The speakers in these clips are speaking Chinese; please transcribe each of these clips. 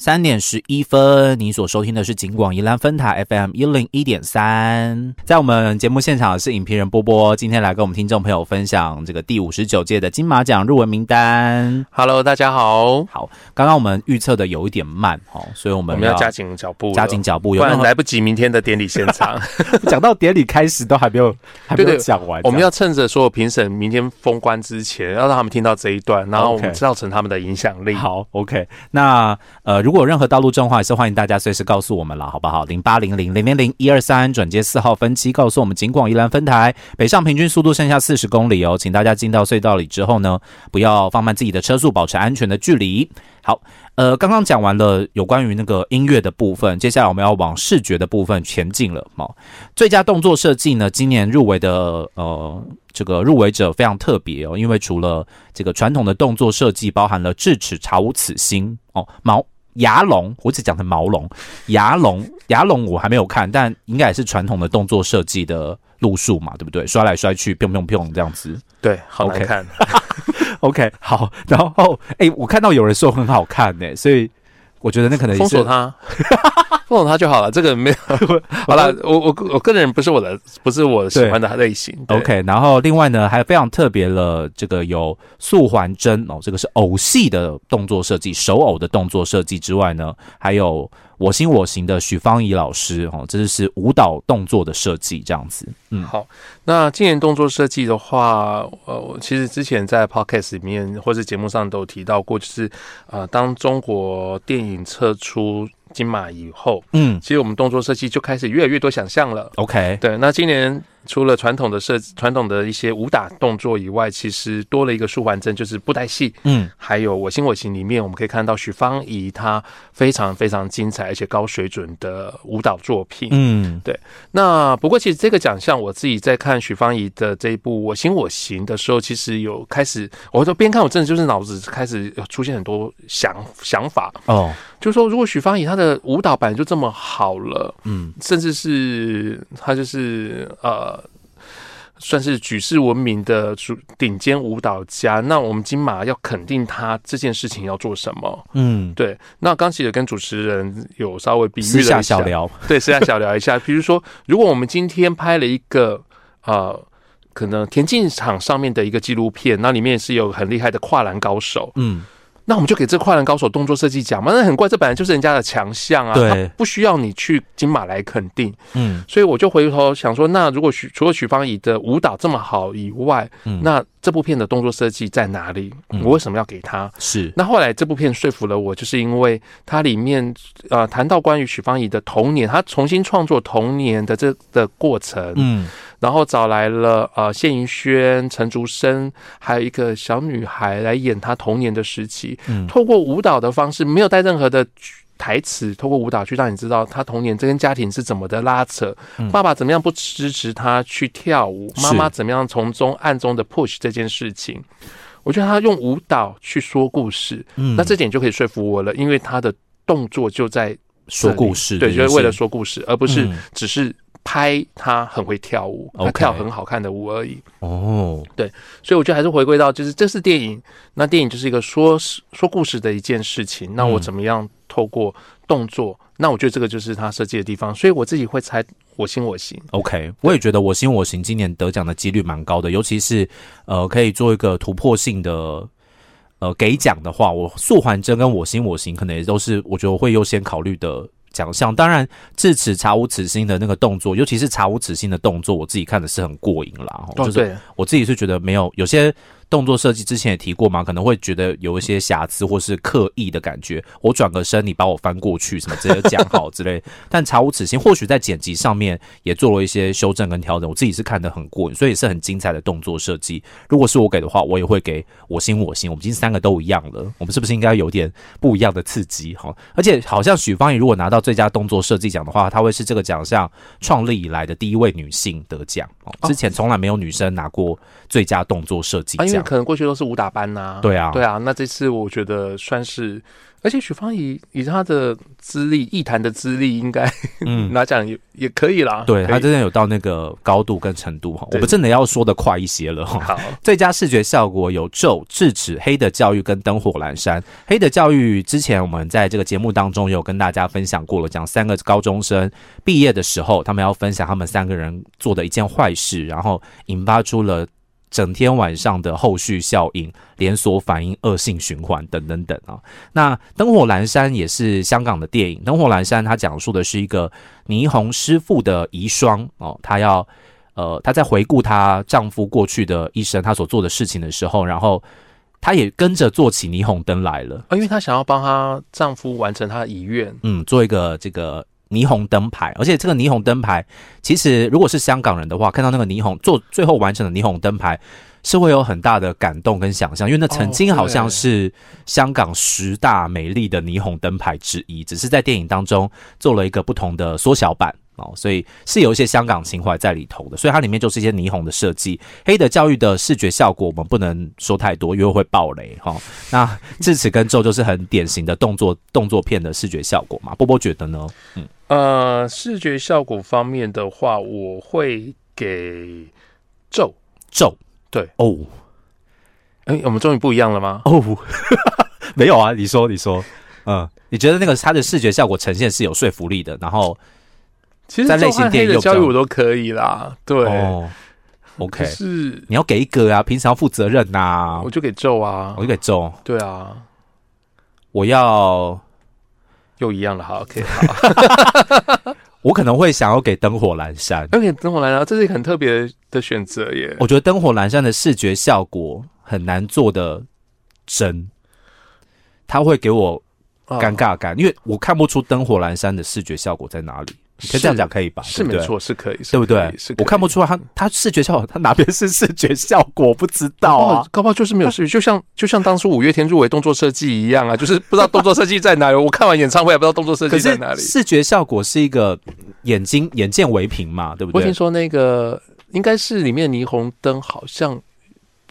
三点十一分，你所收听的是景广宜兰分台 FM 一零一点三。在我们节目现场的是影评人波波，今天来跟我们听众朋友分享这个第五十九届的金马奖入围名单。Hello，大家好，好，刚刚我们预测的有一点慢哦，所以我们我们要加紧脚步，加紧脚步，不然来不及明天的典礼现场。讲到典礼开始都还没有 还没有讲完，我们要趁着所有评审明天封关之前，要让他们听到这一段，然后我们造成他们的影响力。好，OK。那呃，如果任何道路状况，也是欢迎大家随时告诉我们啦，好不好？零八零零零零零一二三转接四号分期告诉我们景广宜兰分台北上平均速度剩下四十公里哦，请大家进到隧道里之后呢，不要放慢自己的车速，保持安全的距离。好，呃，刚刚讲完了有关于那个音乐的部分，接下来我们要往视觉的部分前进了。哦，最佳动作设计呢，今年入围的呃这个入围者非常特别哦，因为除了这个传统的动作设计，包含了智齿查无此心哦，毛牙龙，我只讲成毛龙，牙龙牙龙我还没有看，但应该也是传统的动作设计的路数嘛，对不对？摔来摔去，砰砰砰这样子。对，好看。OK，好，然后哎、我看到有人说很好看呢、所以我觉得那可能也是封锁他，封锁他就好了。这个没有。好了，我我我个人不是我的，不是我喜欢的类型。OK，然后另外呢，还有非常特别的，这个有素环针哦，这个是偶戏的动作设计，手偶的动作设计之外呢，还有我行我行的许芳宜老师哦，这就是舞蹈动作的设计这样子。嗯，好，那今年动作设计的话，呃，我其实之前在 podcast 里面或是节目上都有提到过，就是呃，当中国电影撤出金马以后，嗯其实我们动作设计就开始越来越多想象了。，OK，对，那今年除了传统的设传统的一些武打动作以外，其实多了一个舒缓针，就是布袋戏，嗯。还有我行我行里面，我们可以看到许芳宜她非常非常精彩而且高水准的舞蹈作品。嗯。对。那不过其实这个奖项，我自己在看许芳宜的这一部《我行我行》的时候，其实有开始，我都边看我真的就是脑子开始出现很多想想法，哦就是说如果许芳宜她的舞蹈本来就这么好了，嗯甚至是她就是呃。算是举世闻名的主顶尖舞蹈家，那我们金马要肯定她这件事情要做什么？嗯，对，那刚其实跟主持人有稍微比喻了一私下小聊，对，私下小聊一下。比如说，如果我们今天拍了一个呃，可能田径场上面的一个纪录片，那里面是有很厉害的跨栏高手，嗯那我们就给这跨栏高手动作设计奖嘛？那很怪，这本来就是人家的强项啊，不需要你去金马来肯定。嗯所以我就回头想说，那如果许除了许芳宜的舞蹈这么好以外，嗯，那这部片的动作设计在哪里？嗯我为什么要给他？是那后来这部片说服了我，就是因为它里面呃谈到关于许芳宜的童年，她重新创作童年的这的过程，嗯然后找来了呃谢盈萱、陈竹生，还有一个小女孩来演她童年的时期，嗯透过舞蹈的方式，没有带任何的。台词透过舞蹈去让你知道他童年这跟家庭是怎么的拉扯，嗯。爸爸怎么样不支持他去跳舞，妈妈怎么样从中暗中的 push 这件事情。我觉得他用舞蹈去说故事，嗯。那这点就可以说服我了，因为他的动作就在说故事对，就是为了说故事，而不是嗯。只是拍他很会跳舞，他跳很好看的舞而已。哦，对所以我觉得还是回归到，就是这是电影，那电影就是一个说说故事的一件事情。那我嗯。怎么样透过动作？那我觉得这个就是他设计的地方。所以我自己会猜我行我行。OK，我也觉得我行我行今年得奖的几率蛮高的，尤其是呃可以做一个突破性的呃给奖的话，我素还真跟我行我行可能也都是我觉得我会优先考虑的奖项。当然，智齿查无此心的那个动作，尤其是查无此心的动作，我自己看的是很过瘾啦。吼就是我自己是觉得没有有些动作设计之前也提过嘛，可能会觉得有一些瑕疵或是刻意的感觉。我转个身，你把我翻过去，什么直接讲好之类。但查无此心，或许在剪辑上面也做了一些修正跟调整。我自己是看得很过瘾，所以是很精彩的动作设计。如果是我给的话，我也会给我心我心。我们今天三个都一样了，我们是不是应该有点不一样的刺激？哈，而且好像许芳宜如果拿到最佳动作设计奖的话，她会是这个奖项创立以来的第一位女性得奖哦。之前从来没有女生拿过最佳动作设计啊，因可能过去都是武打班呐、对啊，对啊，那这次我觉得算是，而且许芳宜以她的资历，艺坛的资历，应该嗯，拿奖也也可以啦。对他真的有到那个高度跟程度哈。我对们真的要说的快一些了哈。好，最佳视觉效果有咒、智齿、黑的教育跟灯火阑珊。黑的教育之前我们在这个节目当中有跟大家分享过了，讲三个高中生毕业的时候，他们要分享他们三个人做的一件坏事，然后引发出了。整天晚上的后续效应、连锁反应、恶性循环等等等啊。那《灯火阑珊》也是香港的电影，《灯火阑珊》它讲述的是一个霓虹师傅的遗孀哦，她要呃，她在回顾她丈夫过去的一生，她所做的事情的时候，然后她也跟着做起霓虹灯来了，啊，因为她想要帮她丈夫完成她的遗愿，嗯，做一个这个。霓虹灯牌，而且这个霓虹灯牌，其实如果是香港人的话，看到那个霓虹做最后完成的霓虹灯牌，是会有很大的感动跟想象，因为那曾经好像是香港十大美丽的霓虹灯牌之一，只是在电影当中做了一个不同的缩小版哦，所以是有一些香港情怀在里头的，所以它里面就是一些霓虹的设计。黑的教育的视觉效果我们不能说太多，因为会爆雷哈、哦。那智齿跟咒就是很典型的动作动作片的视觉效果嘛，波波觉得呢？嗯。呃，视觉效果方面的话，我会给咒。咒对哦哎、我们终于不一样了吗？哦，没有啊，你说你说，嗯，你觉得那个它的视觉效果呈现是有说服力的，然后其实在类型电影我都可以啦。对，哦，OK，是你要给一个啊，平常要负责任呐、我就给咒啊我。就给咒，对啊，我要又一样了。好，OK，好。我可能会想要给灯火阑珊，要给灯火阑珊，这是一个很特别的选择耶。我觉得灯火阑珊的视觉效果很难做的真，它会给我啊尴尬感，因为我看不出灯火阑珊的视觉效果在哪里。你可以这样讲可以吧？是没错，是可以，对不对是？我看不出来他他视觉效果，他哪边是视觉效果，我不知道啊。高炮就是没有视觉，就像就像当初五月天入围动作设计一样啊，就是不知道动作设计在哪里。我看完演唱会也不知道动作设计在哪里。视觉效果是一个眼睛眼见为凭嘛，对不对我听？说那个应该是里面霓虹灯好像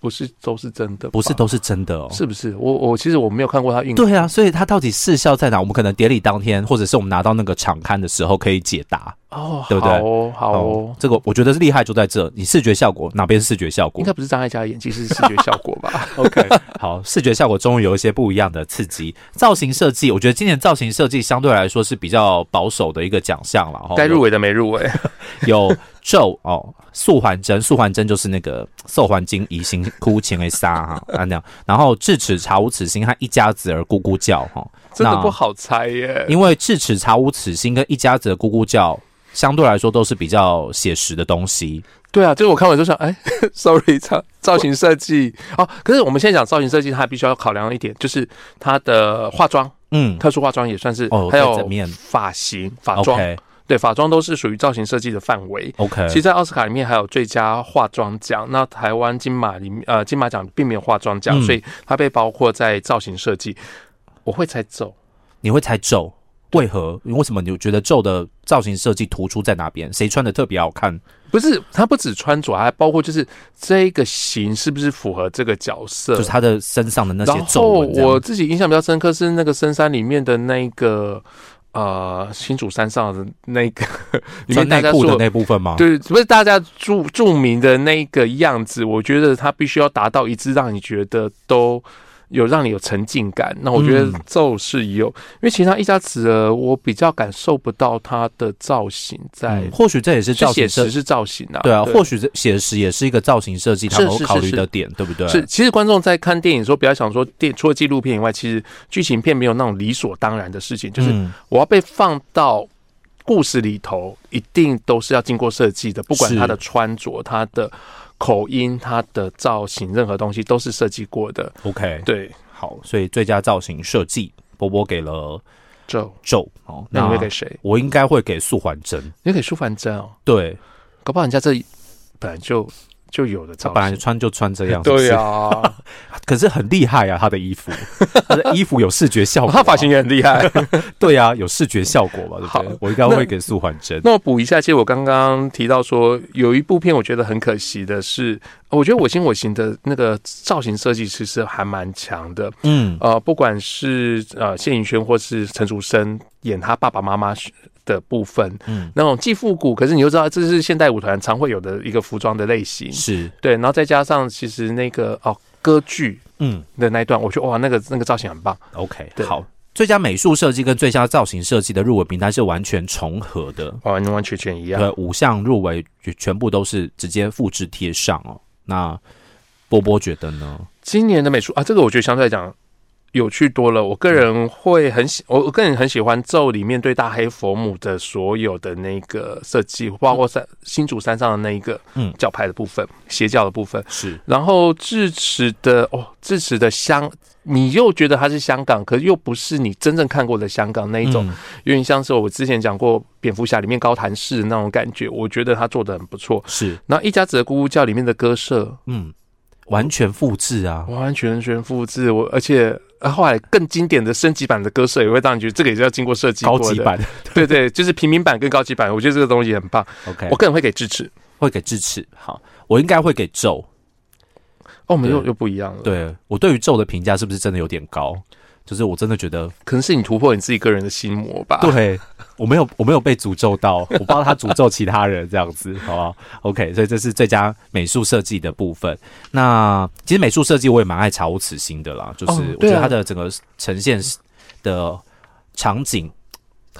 不是都是真的，不是都是真的哦。是不是？我我其实我没有看过他运。对啊，所以他到底试效在哪？我们可能典礼当天，或者是我们拿到那个场刊的时候可以解答，哦，对不对好哦，好哦。这个我觉得是厉害就在这，你视觉效果哪边是视觉效果应该不是张艾嘉的演技，是视觉效果吧？？OK，好，视觉效果终于有一些不一样的刺激。造型设计，我觉得今年造型设计相对来说是比较保守的一个奖项了。哈该入围的没入围。有 咒哦，素环针，素环针就是那个瘦环金移形哭情为沙哈 啊那样，然后智齿查无此心和一家子儿咕咕叫哈，真的不好猜耶。因为智齿查无此心跟一家子的咕咕叫。相对来说都是比较写实的东西，对啊，就是我看完就想，哎，sorry，造造型设计哦。可是我们现在讲造型设计，它必须要考量一点，就是它的化妆，嗯特殊化妆也算是，哦还有面发型、发妆对，法妆都是属于造型设计的范围。OK，其实，在奥斯卡里面还有最佳化妆奖，那台湾金马里面，呃，金马奖并没有化妆奖，嗯所以它被包括在造型设计。我会猜走，你会猜咒？为何？为什么你觉得咒的造型设计突出在哪边？谁穿的特别好看？不是他不止穿着，还包括就是这个型是不是符合这个角色，就是他的身上的那些皱然后纹。我自己印象比较深刻是那个深山里面的那个呃新竹山上的那个 里穿面大的那部分吗？对，不是大家著著名的那个样子，我觉得它必须要达到一致，让你觉得都。有让你有沉浸感，那我觉得嗯。咒是有，因为其他一家子儿我比较感受不到它的造型在，嗯或许这也是是造型实是造型啊，对啊，或许这写实也是一个造型设计，他们考虑是的点，对不对？是，其实观众在看电影的时候，不要想说电除了纪录片以外，其实剧情片没有那种理所当然的事情，就是嗯。我要被放到故事里头，一定都是要经过设计的，不管他的穿着、他的口音、他的造型，任何东西都是设计过的。OK，对，好，所以最佳造型设计，波波给了咒，咒。哦，那你会给谁？我应该会给素环真，你会给素环真哦，对，搞不好人家这本来就就有的造型。他本来穿就穿这样，是不对是，啊，可是很厉害啊，他的衣服，他的衣服有视觉效果、啊，他发型也很厉害。对啊，有视觉效果吧，对不好对？我应该会给素还真。那我补一下，其实我刚刚提到说，有一部片我觉得很可惜的是，我觉得我行我行的那个造型设计其实还蛮强的。嗯，呃，不管是呃谢颖轩或是陈楚生演他爸爸妈妈的部分，嗯那种既复古，可是你又知道这是现代舞团常会有的一个服装的类型，是，对，然后再加上其实那个哦歌剧嗯的那一段，我觉得哇，那个那个造型很棒。，OK，好。最佳美术设计跟最佳造型设计的入围名单是完全重合的，完完全全一样。对，五项入围全全部都是直接复制贴上哦。那波波觉得呢？今年的美术啊，这个我觉得相对来讲有趣多了。我个人会很喜，我我个人很喜欢咒里面对大黑佛母的所有的那个设计，包括山新竹山上的那一个嗯教派的部分、邪教的部分。是，然后智齿的哦，智齿的香，你又觉得它是香港，可是又不是你真正看过的香港那一种，嗯有点像是我之前讲过蝙蝠侠里面高谭市的那种感觉。我觉得他做的很不错。是，然后一家子的咕咕叫里面的歌社，嗯，完全复制啊，完全全复制我，而且呃后来更经典的升级版的歌社也会让你觉得这个也是要经过设计高级版 对对，就是平民版跟高级版，我觉得这个东西很棒，，OK，我个人会给支持。会给支持。好，我应该会给咒。哦，我们又又不一样了，，对我对于咒的评价是不是真的有点高？就是我真的觉得，可能是你突破你自己个人的心魔吧。对我没有我没有被诅咒到，我不知道他诅咒其他人这样子，好不好？OK，所以这是最佳美术设计的部分。那其实美术设计我也蛮爱查无此心的啦，就是哦我觉得它的整个呈现的场景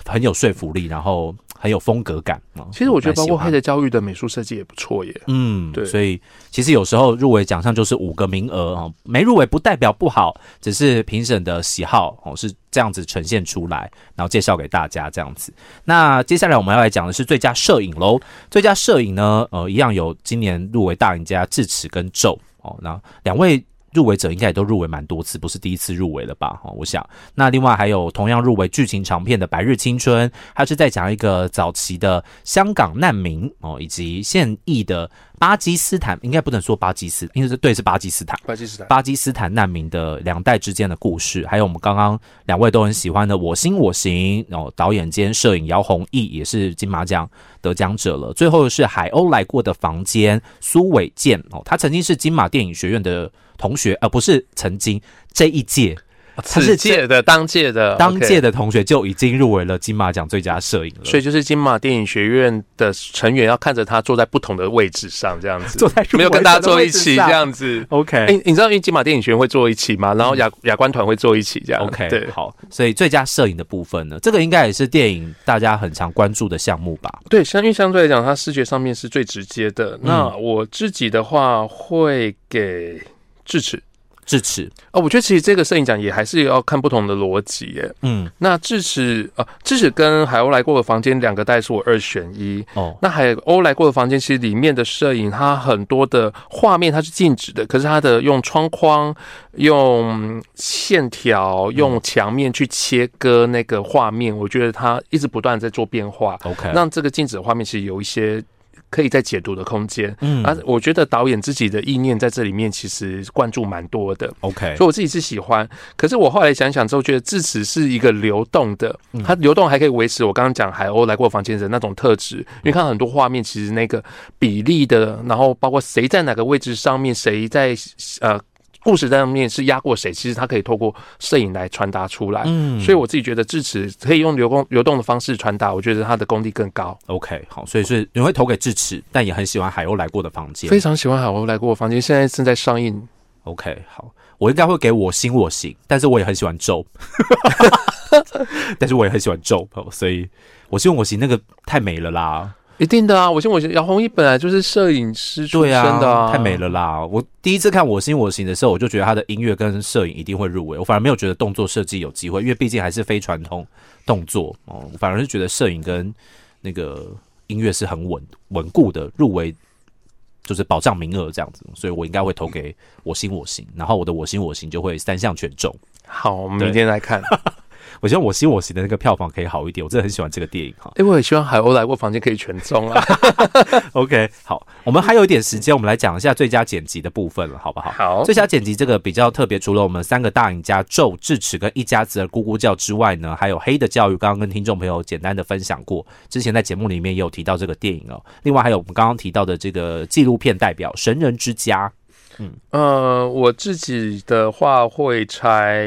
很有说服力，然后很有风格感啊。其实我觉得包括黑的教育的美术设计也不错耶。嗯，对所以其实有时候入围奖项就是五个名额啊，没入围不代表不好，只是评审的喜好哦是这样子呈现出来，然后介绍给大家这样子。那接下来我们要来讲的是最佳摄影喽，最佳摄影呢，呃，一样有今年入围大赢家智齿跟咒哦，那两位。入围者应该也都入围蛮多次，不是第一次入围了吧？哦，我想。那另外还有同样入围剧情长片的《白日青春》，它是在讲一个早期的香港难民哦，以及现役的巴基斯坦，应该不能说巴基斯，因为是对是巴基斯坦，巴基斯坦，巴基斯坦难民的两代之间的故事，还有我们刚刚两位都很喜欢的《我心我行》哦，导演兼摄影姚弘毅也是金马奖得奖者了。最后是海鸥来过的房间，苏伟健哦，他曾经是金马电影学院的同学，而、不是曾经这一届他是此届的当届的当届的同学就已经入围了金马奖最佳摄影了。所以就是金马电影学院的成员要看着他坐在不同的位置上，这样子，坐在没有跟大家坐一起这样子。OK，哎、你知道因为金马电影学院会坐一起吗？然后亚亚观团会坐一起这样。OK，对好，所以最佳摄影的部分呢，这个应该也是电影大家很常关注的项目吧？对，相因为相对来讲，它视觉上面是最直接的。嗯那我自己的话会给智齿。智齿，哦，我觉得其实这个摄影奖也还是要看不同的逻辑耶。嗯，那智齿啊，智齿跟海鸥来过的房间两个带是我二选一。哦，那海鸥来过的房间，其实里面的摄影，它很多的画面它是静止的，可是它的用窗框、用线条、用墙面去切割那个画面，我觉得它一直不断在做变化，OK，让这个静止的画面其实有一些可以再解读的空间。嗯。啊，我觉得导演自己的意念在这里面其实灌注蛮多的。OK，所以我自己是喜欢，可是我后来想想之后，觉得智齿是一个流动的，嗯。它流动还可以维持我刚刚讲海鸥来过房间的那种特质，因为看很多画面，其实那个比例的，然后包括谁在哪个位置上面，谁在呃故事在上面是压过谁，其实他可以透过摄影来传达出来。嗯所以我自己觉得智齿可以用流动流动的方式传达，我觉得它的功力更高。OK，好，所以是你会投给智齿，但也很喜欢海鸥来过的房间非。常喜欢海鸥来过房间，现在正在上映。OK，好，我应该会给我心我行，但是我也很喜欢咒，但是我也很喜欢咒，哦所以我心我行那个太美了啦。一定的啊！我先我姚宏毅本来就是摄影师出对身的啊，太美了啦！我第一次看《我心我行》的时候，我就觉得他的音乐跟摄影一定会入围，我反而没有觉得动作设计有机会，因为毕竟还是非传统动作哦，我反而是觉得摄影跟那个音乐是很稳稳固的入围，就是保障名额这样子，所以我应该会投给《我心我行》，然后我的《我心我行》就会三项全中。好，我们明天来看。我希望我行我行的那个票房可以好一点，我真的很喜欢这个电影哈。哎，我也希望海鸥来过房间可以全中啊。OK，好，我们还有一点时间，我们来讲一下最佳剪辑的部分了，好不好？好，最佳剪辑这个比较特别，除了我们三个大赢家咒、智齿跟一家子的咕咕叫之外呢，还有黑的教育，刚刚跟听众朋友简单的分享过，之前在节目里面也有提到这个电影哦。另外还有我们刚刚提到的这个纪录片代表《神人之家》。嗯，呃，我自己的话会猜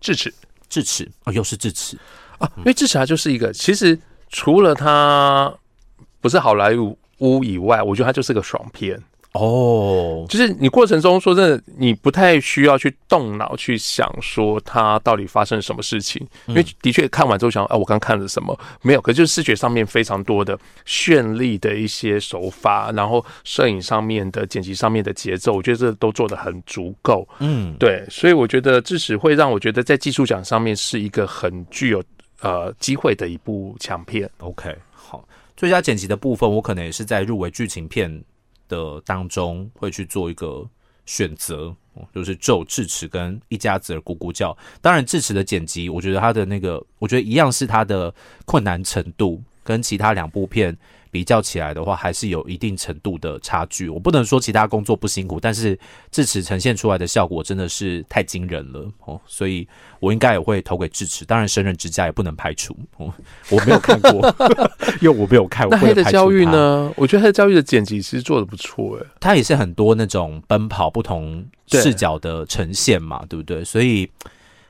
智齿，智齿啊，又是智齿啊，因为智齿它就是一个，其实除了它不是好莱坞以外，我觉得它就是个爽片。哦，就是你过程中说真的，你不太需要去动脑去想说它到底发生什么事情，因为的确看完之后想，啊，我刚看了什么？没有，可就是视觉上面非常多的绚丽的一些手法，然后摄影上面的剪辑上面的节奏，我觉得这都做的很足够。嗯，对，所以我觉得至少会让我觉得在技术奖上面是一个很具有呃机会的一部强片。OK，好，最佳剪辑的部分，我可能也是在入围剧情片。的当中会去做一个选择，就是咒智齿跟一家子的咕咕叫。当然，智齿的剪辑，我觉得它的那个，我觉得一样是它的困难程度跟其他两部片。比较起来的话，还是有一定程度的差距。我不能说其他工作不辛苦，但是智齿呈现出来的效果真的是太惊人了哦，所以我应该也会投给智齿。当然，神人之家也不能排除哦，我没有看过，因为我没有看。那黑的教育呢？我觉得黑的教育的剪辑其实做的不错诶，他也是很多那种奔跑不同视角的呈现嘛，对不对？所以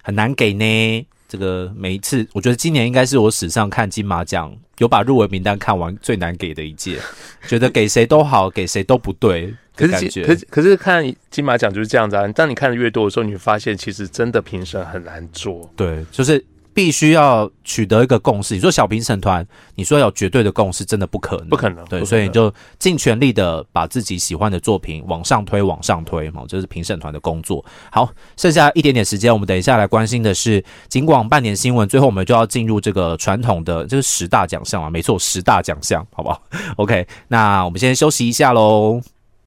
很难给呢。这个每一次，我觉得今年应该是我史上看金马奖有把入围名单看完最难给的一届，觉得给谁都好，给谁都不对。可是，可是，可是看金马奖就是这样子啊。当你看的越多的时候，你会发现其实真的评审很难做。对，就是。必须要取得一个共识。你说小评审团，你说有绝对的共识，真的不可能，不可能。对，所以你就尽全力的把自己喜欢的作品往上推，往上推嘛，这是评审团的工作。好，剩下一点点时间，我们等一下来关心的是尽管半年新闻。最后，我们就要进入这个传统的，这是十大奖项啊，没错，十大奖项，好不好？OK，那我们先休息一下喽。